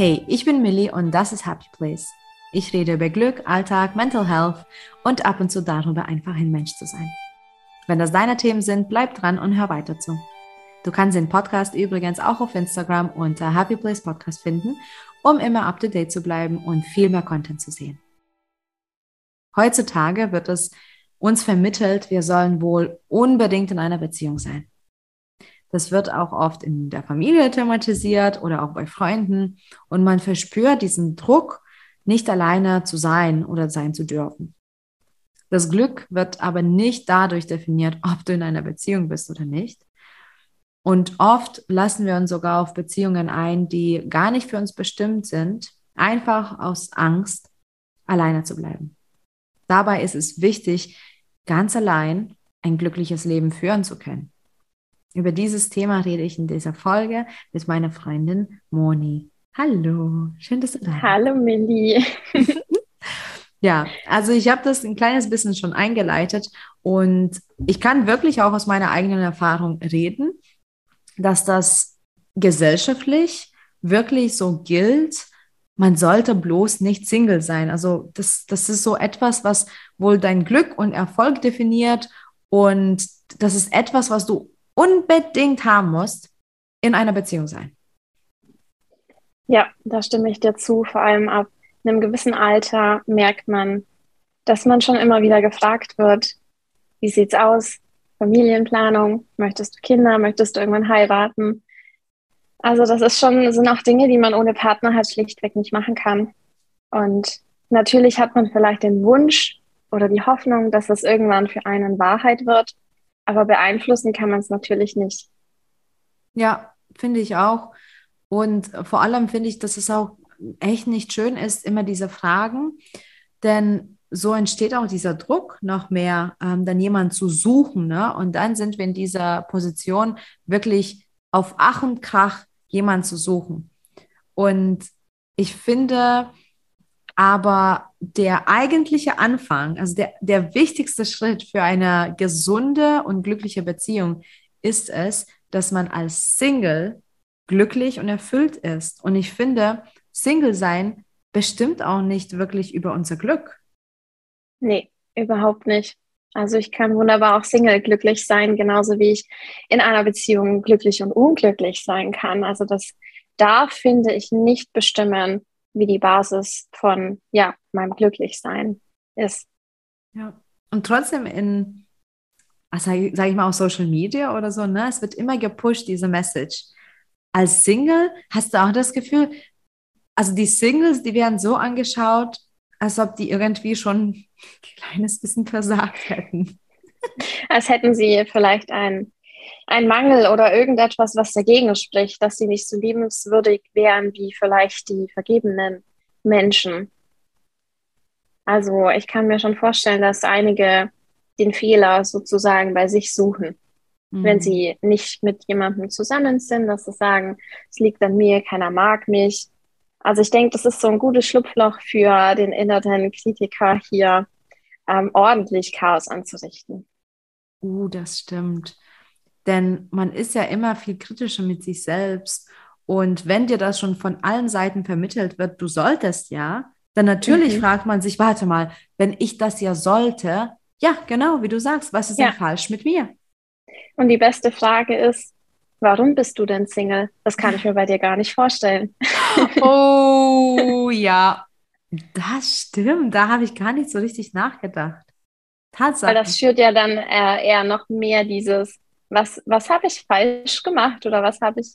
Hey, ich bin Millie und das ist Happy Place. Ich rede über Glück, Alltag, Mental Health und ab und zu darüber, einfach ein Mensch zu sein. Wenn das deine Themen sind, bleib dran und hör weiter zu. Du kannst den Podcast übrigens auch auf Instagram unter Happy Place Podcast finden, um immer up to date zu bleiben und viel mehr Content zu sehen. Heutzutage wird es uns vermittelt, wir sollen wohl unbedingt in einer Beziehung sein. Das wird auch oft in der Familie thematisiert oder auch bei Freunden. Und man verspürt diesen Druck, nicht alleine zu sein oder sein zu dürfen. Das Glück wird aber nicht dadurch definiert, ob du in einer Beziehung bist oder nicht. Und oft lassen wir uns sogar auf Beziehungen ein, die gar nicht für uns bestimmt sind, einfach aus Angst, alleine zu bleiben. Dabei ist es wichtig, ganz allein ein glückliches Leben führen zu können. Über dieses Thema rede ich in dieser Folge mit meiner Freundin Moni. Hallo, schön, dass du da bist. Hallo, Millie. ja, also ich habe das ein kleines bisschen schon eingeleitet und ich kann wirklich auch aus meiner eigenen Erfahrung reden, dass das gesellschaftlich wirklich so gilt, man sollte bloß nicht Single sein. Also das, das ist so etwas, was wohl dein Glück und Erfolg definiert und das ist etwas, was du unbedingt haben musst in einer Beziehung sein. Ja, da stimme ich dir zu. Vor allem ab einem gewissen Alter merkt man, dass man schon immer wieder gefragt wird, wie sieht's aus? Familienplanung, möchtest du Kinder, möchtest du irgendwann heiraten? Also das ist schon, sind auch Dinge, die man ohne Partner halt schlichtweg nicht machen kann. Und natürlich hat man vielleicht den Wunsch oder die Hoffnung, dass es irgendwann für einen Wahrheit wird. Aber beeinflussen kann man es natürlich nicht. Ja, finde ich auch. Und vor allem finde ich, dass es auch echt nicht schön ist, immer diese Fragen, denn so entsteht auch dieser Druck, noch mehr ähm, dann jemanden zu suchen. Ne? Und dann sind wir in dieser Position, wirklich auf Ach und Krach jemanden zu suchen. Und ich finde, aber der eigentliche Anfang, also der, der wichtigste Schritt für eine gesunde und glückliche Beziehung ist es, dass man als Single glücklich und erfüllt ist. Und ich finde, Single sein bestimmt auch nicht wirklich über unser Glück. Nee, überhaupt nicht. Also ich kann wunderbar auch Single glücklich sein, genauso wie ich in einer Beziehung glücklich und unglücklich sein kann. Also das darf, finde ich, nicht bestimmen, wie die Basis von ja, meinem Glücklichsein ist. Ja. Und trotzdem in, also sage ich mal, auf Social Media oder so, ne, es wird immer gepusht, diese Message. Als Single hast du auch das Gefühl, also die Singles, die werden so angeschaut, als ob die irgendwie schon ein kleines bisschen versagt hätten. Als hätten sie vielleicht ein ein Mangel oder irgendetwas, was dagegen spricht, dass sie nicht so liebenswürdig wären wie vielleicht die vergebenen Menschen. Also ich kann mir schon vorstellen, dass einige den Fehler sozusagen bei sich suchen. Mhm. Wenn sie nicht mit jemandem zusammen sind, dass sie sagen, es liegt an mir, keiner mag mich. Also ich denke, das ist so ein gutes Schlupfloch für den inneren Kritiker hier, ähm, ordentlich Chaos anzurichten. Uh, das stimmt. Denn man ist ja immer viel kritischer mit sich selbst. Und wenn dir das schon von allen Seiten vermittelt wird, du solltest ja, dann natürlich mhm. fragt man sich, warte mal, wenn ich das ja sollte, ja, genau, wie du sagst, was ist ja. denn falsch mit mir? Und die beste Frage ist, warum bist du denn Single? Das kann ich mir bei dir gar nicht vorstellen. Oh ja, das stimmt. Da habe ich gar nicht so richtig nachgedacht. Tatsache. Weil das führt ja dann eher, eher noch mehr dieses, was, was habe ich falsch gemacht oder was habe ich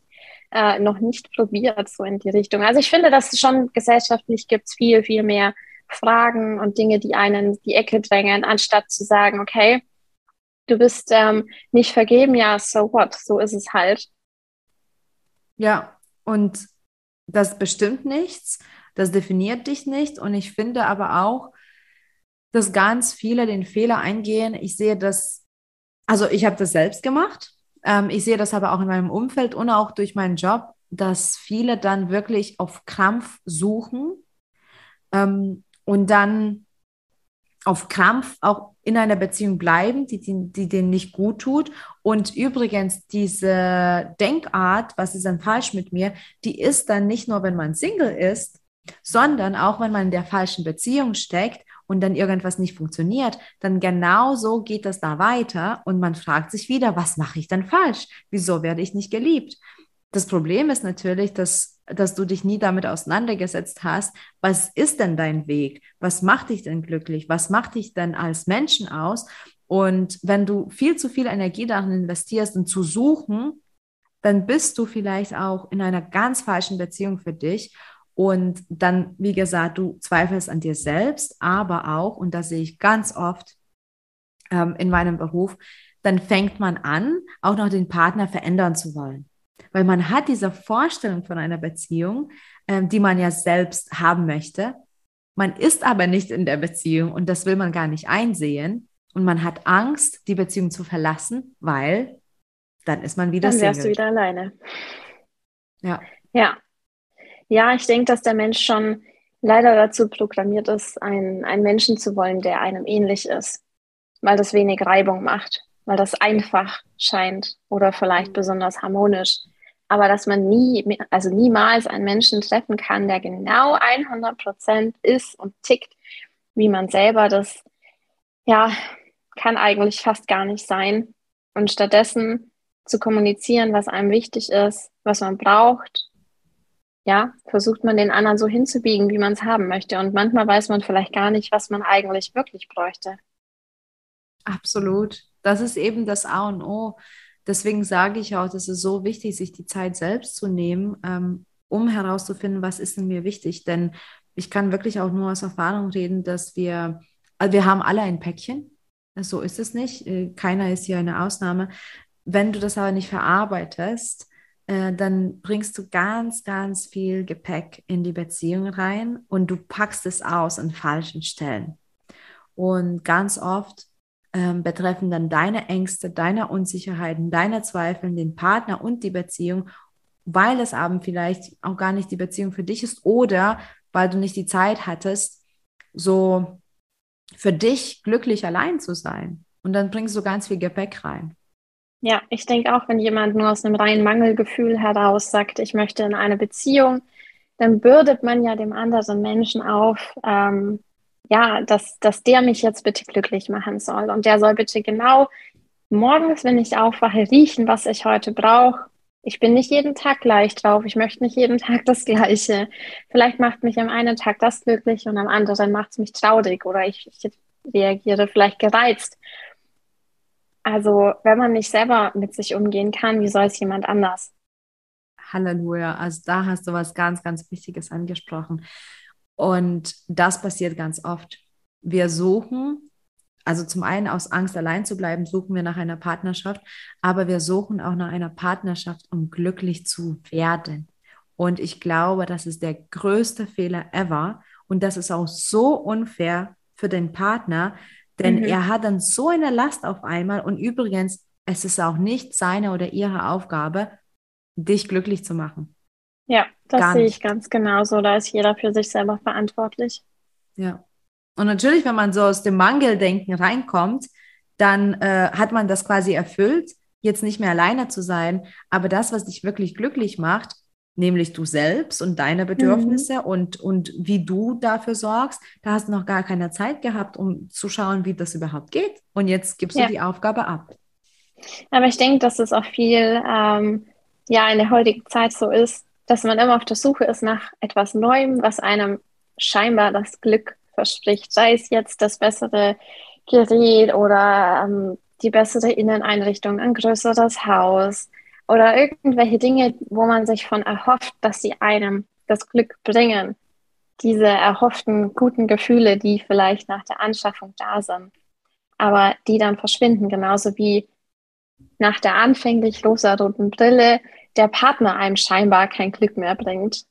äh, noch nicht probiert, so in die Richtung. Also ich finde, dass schon gesellschaftlich gibt es viel, viel mehr Fragen und Dinge, die einen in die Ecke drängen, anstatt zu sagen, okay, du bist ähm, nicht vergeben, ja, so what, so ist es halt. Ja, und das bestimmt nichts, das definiert dich nicht und ich finde aber auch, dass ganz viele den Fehler eingehen. Ich sehe das also ich habe das selbst gemacht. Ähm, ich sehe das aber auch in meinem Umfeld und auch durch meinen Job, dass viele dann wirklich auf Krampf suchen ähm, und dann auf Krampf auch in einer Beziehung bleiben, die, die, die denen nicht gut tut. Und übrigens, diese Denkart, was ist dann falsch mit mir, die ist dann nicht nur, wenn man Single ist, sondern auch, wenn man in der falschen Beziehung steckt und dann irgendwas nicht funktioniert, dann genauso geht das da weiter und man fragt sich wieder, was mache ich denn falsch? Wieso werde ich nicht geliebt? Das Problem ist natürlich, dass, dass du dich nie damit auseinandergesetzt hast, was ist denn dein Weg? Was macht dich denn glücklich? Was macht dich denn als Menschen aus? Und wenn du viel zu viel Energie darin investierst, um zu suchen, dann bist du vielleicht auch in einer ganz falschen Beziehung für dich. Und dann, wie gesagt, du zweifelst an dir selbst, aber auch, und das sehe ich ganz oft ähm, in meinem Beruf, dann fängt man an, auch noch den Partner verändern zu wollen. Weil man hat diese Vorstellung von einer Beziehung, ähm, die man ja selbst haben möchte. Man ist aber nicht in der Beziehung und das will man gar nicht einsehen. Und man hat Angst, die Beziehung zu verlassen, weil dann ist man wieder Dann wärst Single. du wieder alleine. Ja. Ja. Ja, ich denke, dass der Mensch schon leider dazu programmiert ist, einen, einen Menschen zu wollen, der einem ähnlich ist, weil das wenig Reibung macht, weil das einfach scheint oder vielleicht Mhm. besonders harmonisch. Aber dass man nie, also niemals einen Menschen treffen kann, der genau 100 Prozent ist und tickt, wie man selber, das ja, kann eigentlich fast gar nicht sein. Und stattdessen zu kommunizieren, was einem wichtig ist, was man braucht, ja, versucht man den anderen so hinzubiegen, wie man es haben möchte. Und manchmal weiß man vielleicht gar nicht, was man eigentlich wirklich bräuchte. Absolut. Das ist eben das A und O. Deswegen sage ich auch, das ist so wichtig, sich die Zeit selbst zu nehmen, ähm, um herauszufinden, was ist denn mir wichtig. Denn ich kann wirklich auch nur aus Erfahrung reden, dass wir, also wir haben alle ein Päckchen. So ist es nicht. Äh, Keiner ist hier eine Ausnahme. Wenn du das aber nicht verarbeitest, äh, dann bringst du ganz, ganz viel Gepäck in die Beziehung rein und du packst es aus an falschen Stellen. Und ganz oft ähm, betreffen dann deine Ängste, deine Unsicherheiten, deine Zweifel, den Partner und die Beziehung, weil es eben vielleicht auch gar nicht die Beziehung für dich ist oder weil du nicht die Zeit hattest, so für dich glücklich allein zu sein. Und dann bringst du ganz viel Gepäck rein. Ja, ich denke auch, wenn jemand nur aus einem reinen Mangelgefühl heraus sagt, ich möchte in eine Beziehung, dann bürdet man ja dem anderen Menschen auf, ähm, ja, dass, dass der mich jetzt bitte glücklich machen soll. Und der soll bitte genau morgens, wenn ich aufwache, riechen, was ich heute brauche. Ich bin nicht jeden Tag gleich drauf. Ich möchte nicht jeden Tag das Gleiche. Vielleicht macht mich am einen Tag das glücklich und am anderen macht es mich traurig oder ich, ich reagiere vielleicht gereizt. Also, wenn man nicht selber mit sich umgehen kann, wie soll es jemand anders? Halleluja. Also da hast du was ganz, ganz Wichtiges angesprochen. Und das passiert ganz oft. Wir suchen, also zum einen aus Angst allein zu bleiben, suchen wir nach einer Partnerschaft, aber wir suchen auch nach einer Partnerschaft, um glücklich zu werden. Und ich glaube, das ist der größte Fehler ever. Und das ist auch so unfair für den Partner, denn Mhm. er hat dann so eine Last auf einmal. Und übrigens, es ist auch nicht seine oder ihre Aufgabe, dich glücklich zu machen. Ja, das Gar sehe ich nicht. ganz genauso. Da ist jeder für sich selber verantwortlich. Ja. Und natürlich, wenn man so aus dem Mangeldenken reinkommt, dann äh, hat man das quasi erfüllt, jetzt nicht mehr alleine zu sein. Aber das, was dich wirklich glücklich macht, nämlich du selbst und deine Bedürfnisse und, und wie du dafür sorgst, da hast du noch gar keine Zeit gehabt, um zu schauen, wie das überhaupt geht. Und jetzt gibst du Ja. die Aufgabe ab. Aber ich denke, dass es auch viel, ähm, ja, in der heutigen Zeit so ist, dass man immer auf der Suche ist nach etwas Neuem, was einem scheinbar das Glück verspricht. Sei es jetzt das bessere Gerät oder ähm, die bessere Inneneinrichtung, ein größeres Haus oder irgendwelche Dinge, wo man sich von erhofft, dass sie einem das Glück bringen. Diese erhofften guten Gefühle, die vielleicht nach der Anschaffung da sind, aber die dann verschwinden, genauso wie nach der anfänglich rosaroten Brille der Partner einem scheinbar kein Glück mehr bringt.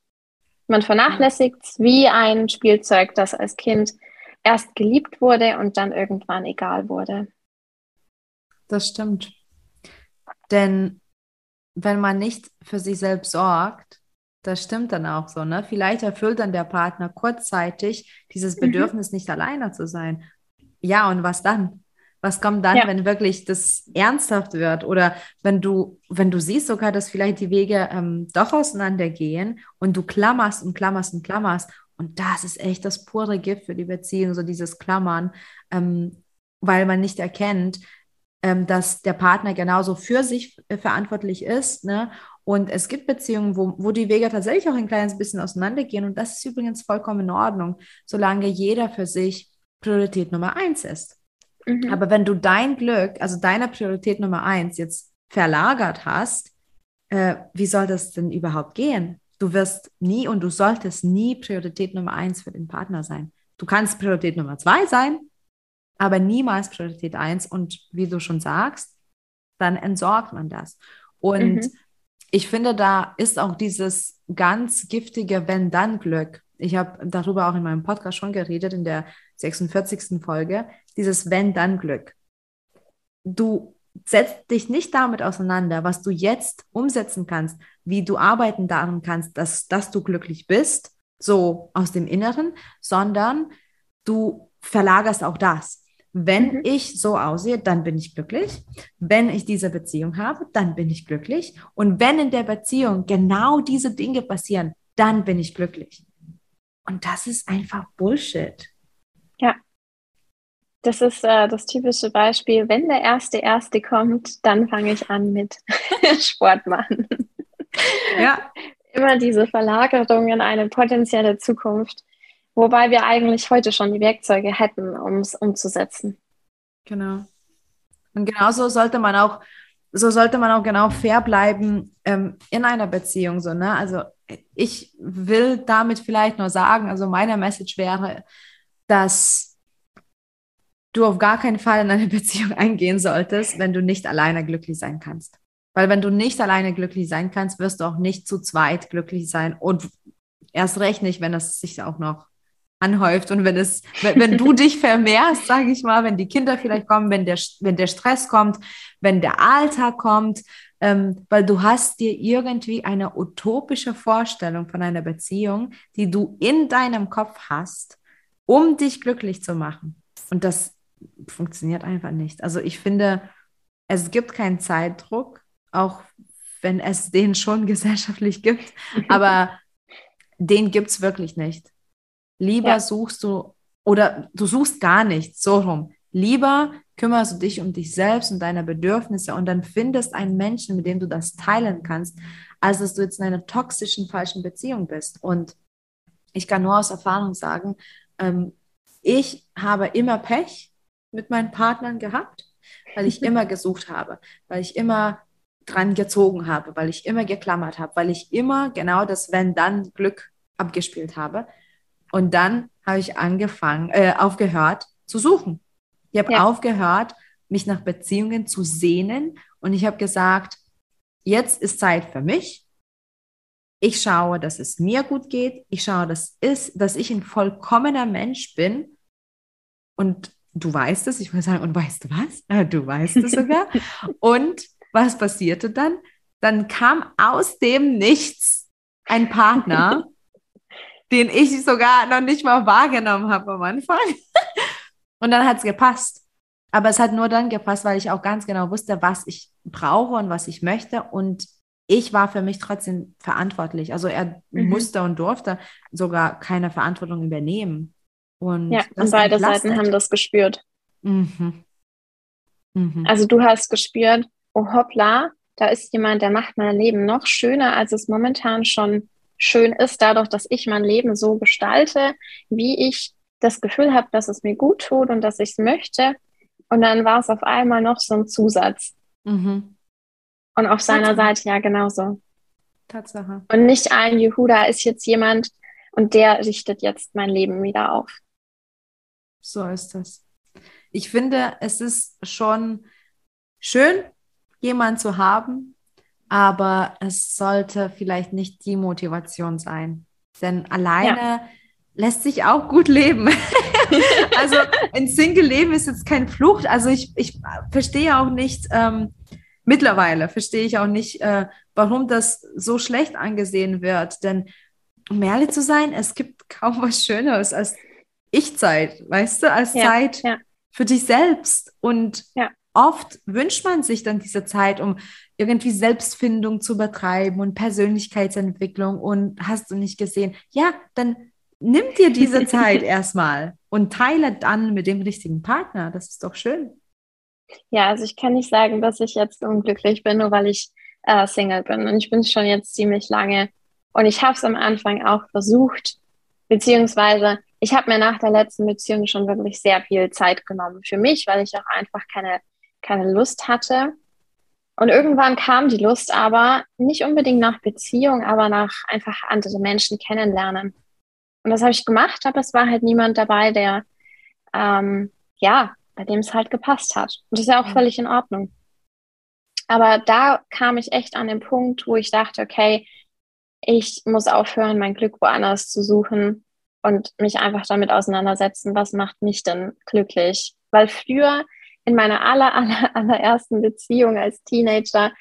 Man vernachlässigt es wie ein Spielzeug, das als Kind erst geliebt wurde und dann irgendwann egal wurde. Das stimmt. Denn wenn man nicht für sich selbst sorgt, das stimmt dann auch so, ne? Vielleicht erfüllt dann der Partner kurzzeitig dieses Mhm. Bedürfnis, nicht alleine zu sein. ja, und was dann? Was kommt dann, Ja. wenn wirklich das ernsthaft wird? Oder wenn du, wenn du siehst sogar, dass vielleicht die Wege ähm, doch auseinandergehen und du klammerst und klammerst und klammerst. Und das ist echt das pure Gift für die Beziehung, so dieses Klammern, ähm, weil man nicht erkennt, ähm, dass der Partner genauso für sich äh, verantwortlich ist. Ne? Und es gibt Beziehungen, wo, wo die Wege tatsächlich auch ein kleines bisschen auseinandergehen. Und das ist übrigens vollkommen in Ordnung, solange jeder für sich Priorität Nummer eins ist. Mhm. Aber wenn du dein Glück, also deine Priorität Nummer eins jetzt verlagert hast, äh, wie soll das denn überhaupt gehen? Du wirst nie und du solltest nie Priorität Nummer eins für den Partner sein. Du kannst Priorität Nummer zwei sein, aber niemals Priorität eins. Und wie du schon sagst, dann entsorgt man das. Und Mhm. ich finde, da ist auch dieses ganz giftige Wenn-Dann-Glück. Ich habe darüber auch in meinem Podcast schon geredet, in der 46. Folge, dieses Wenn-Dann-Glück. Du setzt dich nicht damit auseinander, was du jetzt umsetzen kannst, wie du arbeiten daran kannst, dass, dass du glücklich bist, so aus dem Inneren, sondern du verlagerst auch das. Wenn Mhm. ich so aussehe, dann bin ich glücklich. Wenn ich diese Beziehung habe, dann bin ich glücklich. Und wenn in der Beziehung genau diese Dinge passieren, dann bin ich glücklich. Und das ist einfach Bullshit. Das ist äh, das typische Beispiel, wenn der erste Erste kommt, dann fange ich an mit Sport machen. Ja, Immer diese Verlagerung in eine potenzielle Zukunft, wobei wir eigentlich heute schon die Werkzeuge hätten, um es umzusetzen. genau. Und genauso sollte man auch, so sollte man auch genau fair bleiben ähm, in einer Beziehung. So, ne? Also ich will damit vielleicht nur sagen, also meine Message wäre, dass du auf gar keinen Fall in eine Beziehung eingehen solltest, wenn du nicht alleine glücklich sein kannst. Weil wenn du nicht alleine glücklich sein kannst, wirst du auch nicht zu zweit glücklich sein und erst recht nicht, wenn es sich auch noch anhäuft und wenn es, wenn, wenn du dich vermehrst, sage ich mal, wenn die Kinder vielleicht kommen, wenn der, wenn der Stress kommt, wenn der Alltag kommt, ähm, weil du hast dir irgendwie eine utopische Vorstellung von einer Beziehung, die du in deinem Kopf hast, um dich glücklich zu machen. Und das funktioniert einfach nicht. Also ich finde, es gibt keinen Zeitdruck, auch wenn es den schon gesellschaftlich gibt, aber den gibt es wirklich nicht. Lieber Ja. suchst du, oder du suchst gar nichts, so rum. Lieber kümmerst du dich um dich selbst und deine Bedürfnisse und dann findest einen Menschen, mit dem du das teilen kannst, als dass du jetzt in einer toxischen, falschen Beziehung bist. Und ich kann nur aus Erfahrung sagen, ähm, ich habe immer Pech mit meinen Partnern gehabt, weil ich immer gesucht habe, weil ich immer dran gezogen habe, weil ich immer geklammert habe, weil ich immer genau das Wenn-Dann-Glück abgespielt habe. Und dann habe ich angefangen, äh, aufgehört zu suchen. Ich habe Ja. aufgehört, mich nach Beziehungen zu sehnen und ich habe gesagt, jetzt ist Zeit für mich. Ich schaue, dass es mir gut geht. Ich schaue, dass, ist, dass ich ein vollkommener Mensch bin. Und du weißt es, ich würde sagen, und weißt du was? Du weißt es sogar. und was passierte dann? Dann kam aus dem Nichts ein Partner, den ich sogar noch nicht mal wahrgenommen habe am Anfang. Und dann hat es gepasst. Aber es hat nur dann gepasst, weil ich auch ganz genau wusste, was ich brauche und was ich möchte. Und ich war für mich trotzdem verantwortlich. Also er Mhm. musste und durfte sogar keine Verantwortung übernehmen. Und Ja, und beide. Seiten haben das gespürt. Mhm. Mhm. Also du hast gespürt, oh hoppla, da ist jemand, der macht mein Leben noch schöner, als es momentan schon schön ist, dadurch, dass ich mein Leben so gestalte, wie ich das Gefühl habe, dass es mir gut tut und dass ich es möchte. Und dann war es auf einmal noch so ein Zusatz. Mhm. Und auf seiner. Seite ja genauso. Tatsache. Und nicht ein Juhu, da ist jetzt jemand und der richtet jetzt mein Leben wieder auf. So ist das. Ich finde, es ist schon schön, jemanden zu haben, aber es sollte vielleicht nicht die Motivation sein. Denn alleine lässt sich auch gut leben. also ein Single-Leben ist jetzt kein Flucht. Also ich, ich verstehe auch nicht, ähm, mittlerweile verstehe ich auch nicht, äh, warum das so schlecht angesehen wird. Denn um ehrlich zu sein, es gibt kaum was Schöneres als Ich-Zeit, weißt du, als Ja, Zeit ja. für dich selbst. Und ja. Oft wünscht man sich dann diese Zeit, um irgendwie Selbstfindung zu betreiben und Persönlichkeitsentwicklung. Und hast du nicht gesehen? Ja, dann nimm dir diese Zeit erstmal und teile dann mit dem richtigen Partner. Das ist doch schön. Ja, also ich kann nicht sagen, dass ich jetzt unglücklich bin, nur weil ich äh, Single bin. Und ich bin schon jetzt ziemlich lange. Und ich habe es am Anfang auch versucht, beziehungsweise ich habe mir nach der letzten Beziehung schon wirklich sehr viel Zeit genommen für mich, weil ich auch einfach keine, keine Lust hatte. Und irgendwann kam die Lust aber nicht unbedingt nach Beziehung, aber nach einfach andere Menschen kennenlernen. Und das habe ich gemacht, aber es war halt niemand dabei, der, ähm, ja, bei dem es halt gepasst hat. Und das ist ja auch mhm. völlig in Ordnung. Aber da kam ich echt an den Punkt, wo ich dachte, okay, ich muss aufhören, mein Glück woanders zu suchen und mich einfach damit auseinandersetzen, was macht mich denn glücklich. Weil früher in meiner aller, aller, allerersten Beziehung als Teenager,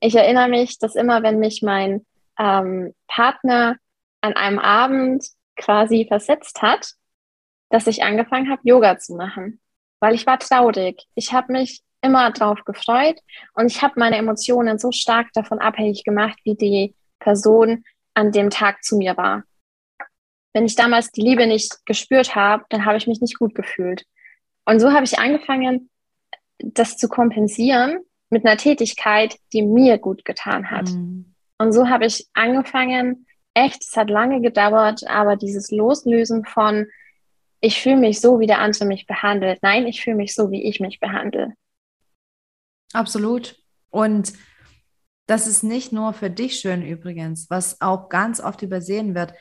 ich erinnere mich, dass immer, wenn mich mein ähm, Partner an einem Abend quasi versetzt hat, dass ich angefangen habe, Yoga zu machen, weil ich war traurig. Ich habe mich immer drauf gefreut und ich habe meine Emotionen so stark davon abhängig gemacht, wie die Person an dem Tag zu mir war. Wenn ich damals die Liebe nicht gespürt habe, dann habe ich mich nicht gut gefühlt. Und so habe ich angefangen, das zu kompensieren mit einer Tätigkeit, die mir gut getan hat. Mhm. Und so habe ich angefangen, echt, es hat lange gedauert, aber dieses Loslösen von, ich fühle mich so, wie der andere mich behandelt. Nein, ich fühle mich so, wie ich mich behandle. Absolut. Und das ist nicht nur für dich schön übrigens, was auch ganz oft übersehen wird.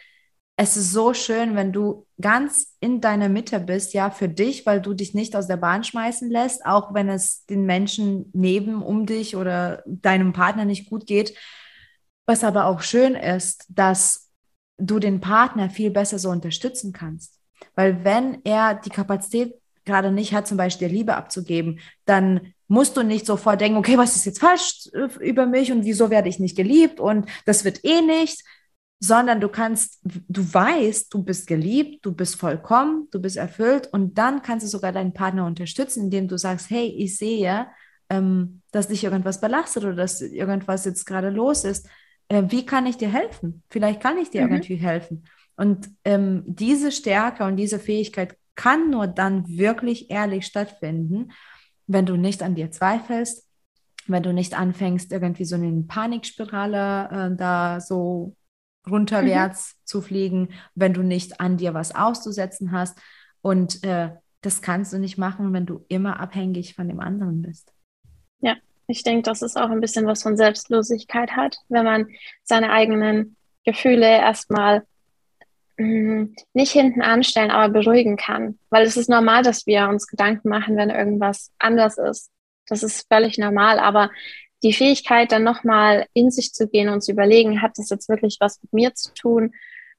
Es ist so schön, wenn du ganz in deiner Mitte bist, ja, für dich, weil du dich nicht aus der Bahn schmeißen lässt, auch wenn es den Menschen neben, um dich oder deinem Partner nicht gut geht. Was aber auch schön ist, dass du den Partner viel besser so unterstützen kannst. Weil wenn er die Kapazität gerade nicht hat, zum Beispiel Liebe abzugeben, dann musst du nicht sofort denken, okay, was ist jetzt falsch äh, über mich und wieso werde ich nicht geliebt und das wird eh nicht, sondern du kannst, du weißt, du bist geliebt, du bist vollkommen, du bist erfüllt und dann kannst du sogar deinen Partner unterstützen, indem du sagst, hey, ich sehe, ähm, dass dich irgendwas belastet oder dass irgendwas jetzt gerade los ist. Äh, wie kann ich dir helfen? Vielleicht kann ich dir mhm. irgendwie helfen. Und ähm, diese Stärke und diese Fähigkeit kann nur dann wirklich ehrlich stattfinden, wenn du nicht an dir zweifelst, wenn du nicht anfängst, irgendwie so eine Panikspirale äh, da so runterwärts mhm. zu fliegen, wenn du nicht an dir was auszusetzen hast. Und äh, das kannst du nicht machen, wenn du immer abhängig von dem anderen bist. Ja, ich denke, dass es auch ein bisschen was von Selbstlosigkeit hat, wenn man seine eigenen Gefühle erstmal Mhm. nicht hinten anstellen, aber beruhigen kann. Weil es ist normal, dass wir uns Gedanken machen, wenn irgendwas anders ist. Das ist völlig normal. Aber die Fähigkeit, dann nochmal in sich zu gehen und zu überlegen, hat das jetzt wirklich was mit mir zu tun?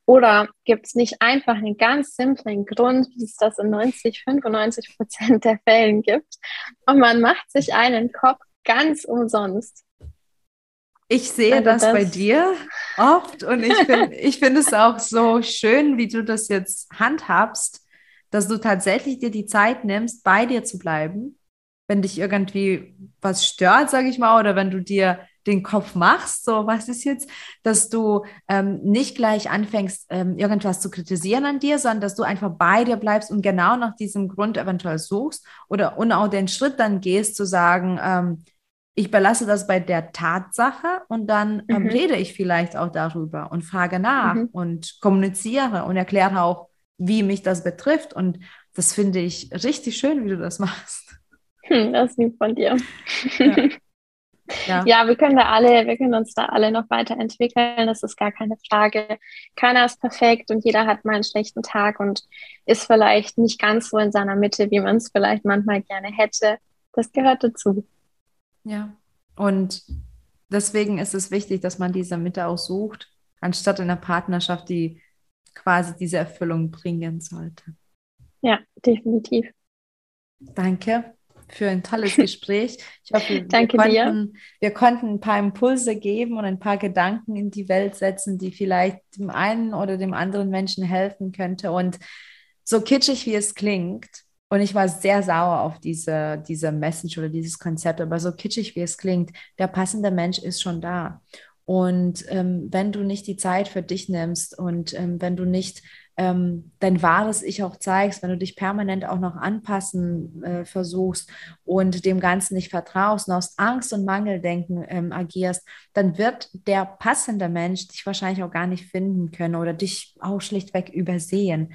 Oder gibt es nicht einfach einen ganz simplen Grund, wie es das in 90, 95 Prozent der Fällen gibt? Und man macht sich einen Kopf ganz umsonst. Ich sehe also das, das, bei dir oft und ich finde ich find es auch so schön, wie du das jetzt handhabst, dass du tatsächlich dir die Zeit nimmst, bei dir zu bleiben, wenn dich irgendwie was stört, sage ich mal, oder wenn du dir den Kopf machst, so was ist jetzt, dass du ähm, nicht gleich anfängst, ähm, irgendwas zu kritisieren an dir, sondern dass du einfach bei dir bleibst und genau nach diesem Grund eventuell suchst oder und auch den Schritt dann gehst zu sagen, ähm, ich belasse das bei der Tatsache und dann ähm, mhm. rede ich vielleicht auch darüber und frage nach mhm. und kommuniziere und erkläre auch, wie mich das betrifft. Und das finde ich richtig schön, wie du das machst. Hm, das ist lieb von dir. Ja. Ja. ja. wir können da alle, wir können uns da alle noch weiterentwickeln. Das ist gar keine Frage. Keiner ist perfekt und jeder hat mal einen schlechten Tag und ist vielleicht nicht ganz so in seiner Mitte, wie man es vielleicht manchmal gerne hätte. Das gehört dazu. Ja, und deswegen ist es wichtig, dass man diese Mitte auch sucht, anstatt in einer Partnerschaft, die quasi diese Erfüllung bringen sollte. Ja, definitiv. Danke für ein tolles Gespräch. Ich hoffe, Danke wir, konnten, dir. wir konnten ein paar Impulse geben und ein paar Gedanken in die Welt setzen, die vielleicht dem einen oder dem anderen Menschen helfen könnte. Und so kitschig wie es klingt, Und ich war sehr sauer auf diese, diese Message oder dieses Konzept, aber so kitschig wie es klingt, der passende Mensch ist schon da. Und ähm, wenn du nicht die Zeit für dich nimmst und ähm, wenn du nicht ähm, dein wahres Ich auch zeigst, wenn du dich permanent auch noch anpassen äh, versuchst und dem Ganzen nicht vertraust und aus Angst und Mangeldenken ähm, agierst, dann wird der passende Mensch dich wahrscheinlich auch gar nicht finden können oder dich auch schlichtweg übersehen.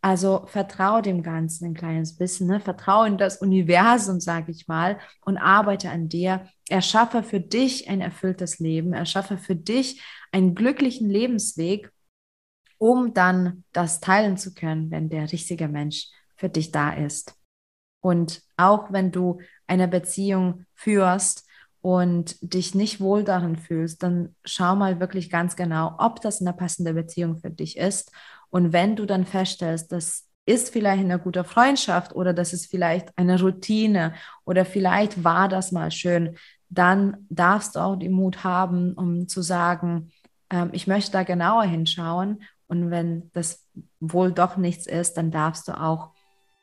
Also vertraue dem Ganzen ein kleines bisschen, ne? vertraue in das Universum, sage ich mal, und arbeite an dir. Erschaffe für dich ein erfülltes Leben, erschaffe für dich einen glücklichen Lebensweg, um dann das teilen zu können, wenn der richtige Mensch für dich da ist. Und auch wenn du eine Beziehung führst und dich nicht wohl darin fühlst, dann schau mal wirklich ganz genau, ob das eine passende Beziehung für dich ist und wenn du dann feststellst, das ist vielleicht eine gute Freundschaft oder das ist vielleicht eine Routine oder vielleicht war das mal schön, dann darfst du auch den Mut haben, um zu sagen, ähm, ich möchte da genauer hinschauen. Und wenn das wohl doch nichts ist, dann darfst du auch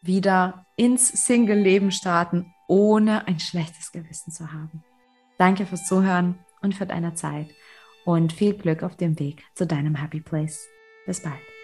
wieder ins Single-Leben starten, ohne ein schlechtes Gewissen zu haben. Danke fürs Zuhören und für deine Zeit und viel Glück auf dem Weg zu deinem Happy Place. Bis bald.